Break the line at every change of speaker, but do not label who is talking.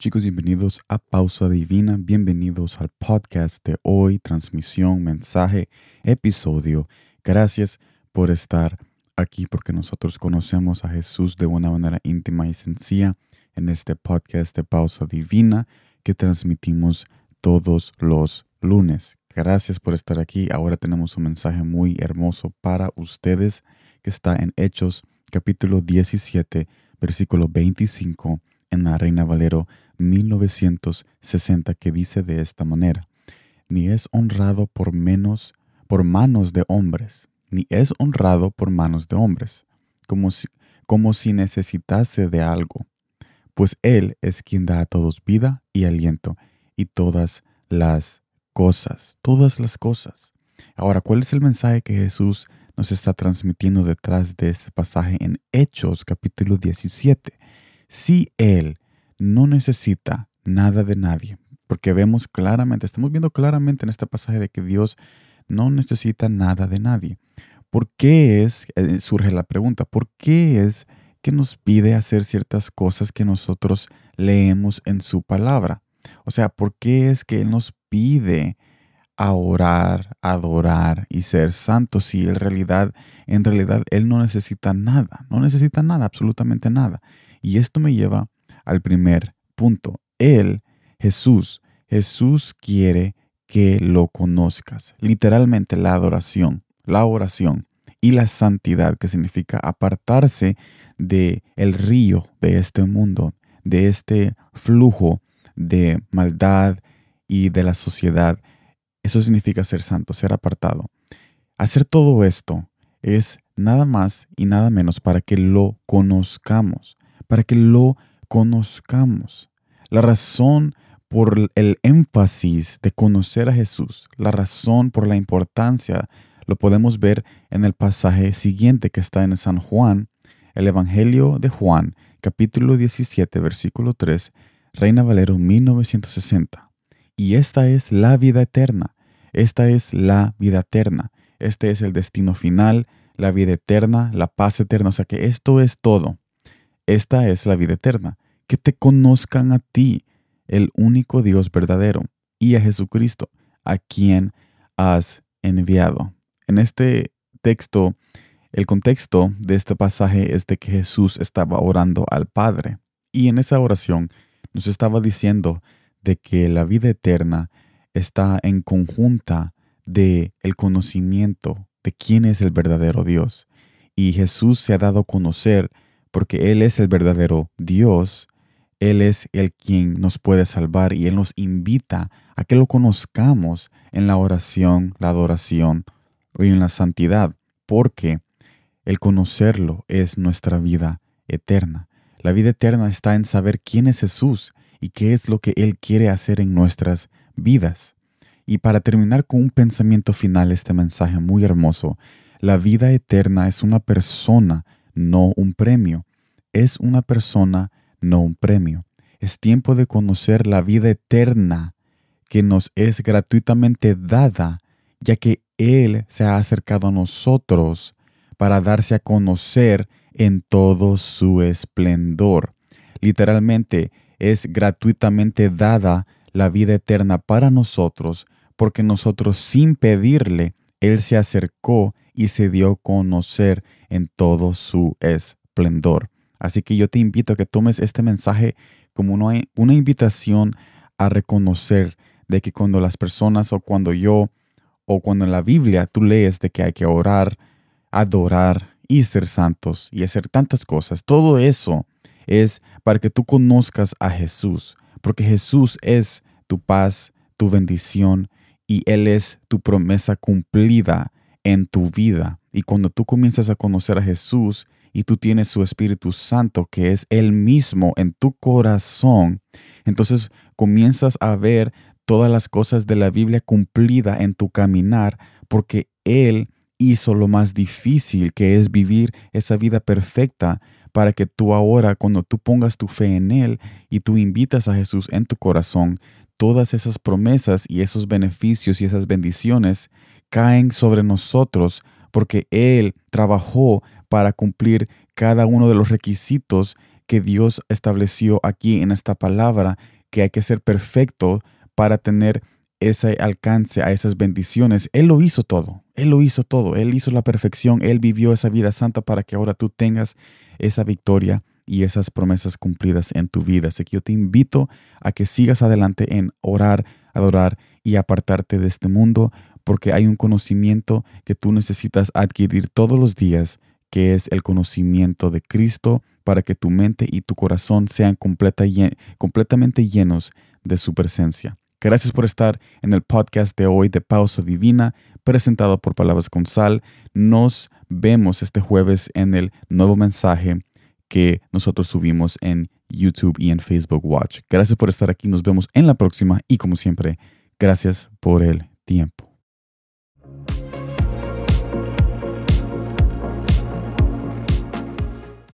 Chicos, bienvenidos a Pausa Divina, bienvenidos al podcast de hoy, transmisión, mensaje, episodio. Gracias por estar aquí porque nosotros conocemos a Jesús de una manera íntima y sencilla en este podcast de Pausa Divina que transmitimos todos los lunes. Gracias por estar aquí. Ahora tenemos un mensaje muy hermoso para ustedes que está en Hechos capítulo 17, versículo 25 en la Reina Valero 1960 que dice de esta manera: Ni es honrado por menos por manos de hombres, ni es honrado por manos de hombres, como si, como si necesitase de algo, pues Él es quien da a todos vida y aliento y todas las cosas, todas las cosas. Ahora, ¿cuál es el mensaje que Jesús nos está transmitiendo detrás de este pasaje en Hechos capítulo 17? Si Él no necesita nada de nadie, porque vemos claramente, estamos viendo claramente en este pasaje de que Dios no necesita nada de nadie. ¿Por qué es, eh, surge la pregunta, ¿por qué es que nos pide hacer ciertas cosas que nosotros leemos en su palabra? O sea, ¿por qué es que Él nos pide a orar, adorar y ser santo si en realidad, en realidad Él no necesita nada, no necesita nada, absolutamente nada. Y esto me lleva al primer punto. Él, Jesús, Jesús quiere que lo conozcas. Literalmente la adoración, la oración y la santidad, que significa apartarse de el río de este mundo, de este flujo de maldad y de la sociedad. Eso significa ser santo, ser apartado. Hacer todo esto es nada más y nada menos para que lo conozcamos, para que lo conozcamos. La razón por el énfasis de conocer a Jesús, la razón por la importancia, lo podemos ver en el pasaje siguiente que está en San Juan, el Evangelio de Juan, capítulo 17, versículo 3, Reina Valero 1960. Y esta es la vida eterna. Esta es la vida eterna. Este es el destino final, la vida eterna, la paz eterna. O sea que esto es todo. Esta es la vida eterna. Que te conozcan a ti, el único Dios verdadero, y a Jesucristo, a quien has enviado. En este texto, el contexto de este pasaje es de que Jesús estaba orando al Padre. Y en esa oración nos estaba diciendo de que la vida eterna está en conjunta de el conocimiento de quién es el verdadero Dios. Y Jesús se ha dado a conocer porque Él es el verdadero Dios. Él es el quien nos puede salvar y Él nos invita a que lo conozcamos en la oración, la adoración y en la santidad, porque el conocerlo es nuestra vida eterna. La vida eterna está en saber quién es Jesús y qué es lo que Él quiere hacer en nuestras vidas. Y para terminar con un pensamiento final, este mensaje muy hermoso, la vida eterna es una persona, no un premio. Es una persona, no un premio. Es tiempo de conocer la vida eterna que nos es gratuitamente dada, ya que Él se ha acercado a nosotros para darse a conocer en todo su esplendor. Literalmente es gratuitamente dada la vida eterna para nosotros, porque nosotros sin pedirle, Él se acercó y se dio a conocer en todo su esplendor. Así que yo te invito a que tomes este mensaje como una, una invitación a reconocer de que cuando las personas o cuando yo o cuando en la Biblia tú lees de que hay que orar, adorar y ser santos y hacer tantas cosas. Todo eso es para que tú conozcas a Jesús, porque Jesús es tu paz, tu bendición y Él es tu promesa cumplida en tu vida. Y cuando tú comienzas a conocer a Jesús y tú tienes su Espíritu Santo, que es Él mismo en tu corazón, entonces comienzas a ver todas las cosas de la Biblia cumplida en tu caminar, porque Él hizo lo más difícil que es vivir esa vida perfecta para que tú ahora, cuando tú pongas tu fe en Él y tú invitas a Jesús en tu corazón, todas esas promesas y esos beneficios y esas bendiciones caen sobre nosotros porque Él trabajó para cumplir cada uno de los requisitos que Dios estableció aquí en esta palabra, que hay que ser perfecto para tener ese alcance a esas bendiciones. Él lo hizo todo, Él lo hizo todo, Él hizo la perfección, Él vivió esa vida santa para que ahora tú tengas esa victoria y esas promesas cumplidas en tu vida. Así que yo te invito a que sigas adelante en orar, adorar y apartarte de este mundo, porque hay un conocimiento que tú necesitas adquirir todos los días, que es el conocimiento de Cristo, para que tu mente y tu corazón sean completamente llenos de su presencia. Gracias por estar en el podcast de hoy de Pausa Divina, presentado por Palabras con Sal. Nos vemos este jueves en el nuevo mensaje que nosotros subimos en YouTube y en Facebook Watch. Gracias por estar aquí, nos vemos en la próxima y como siempre, gracias por el tiempo.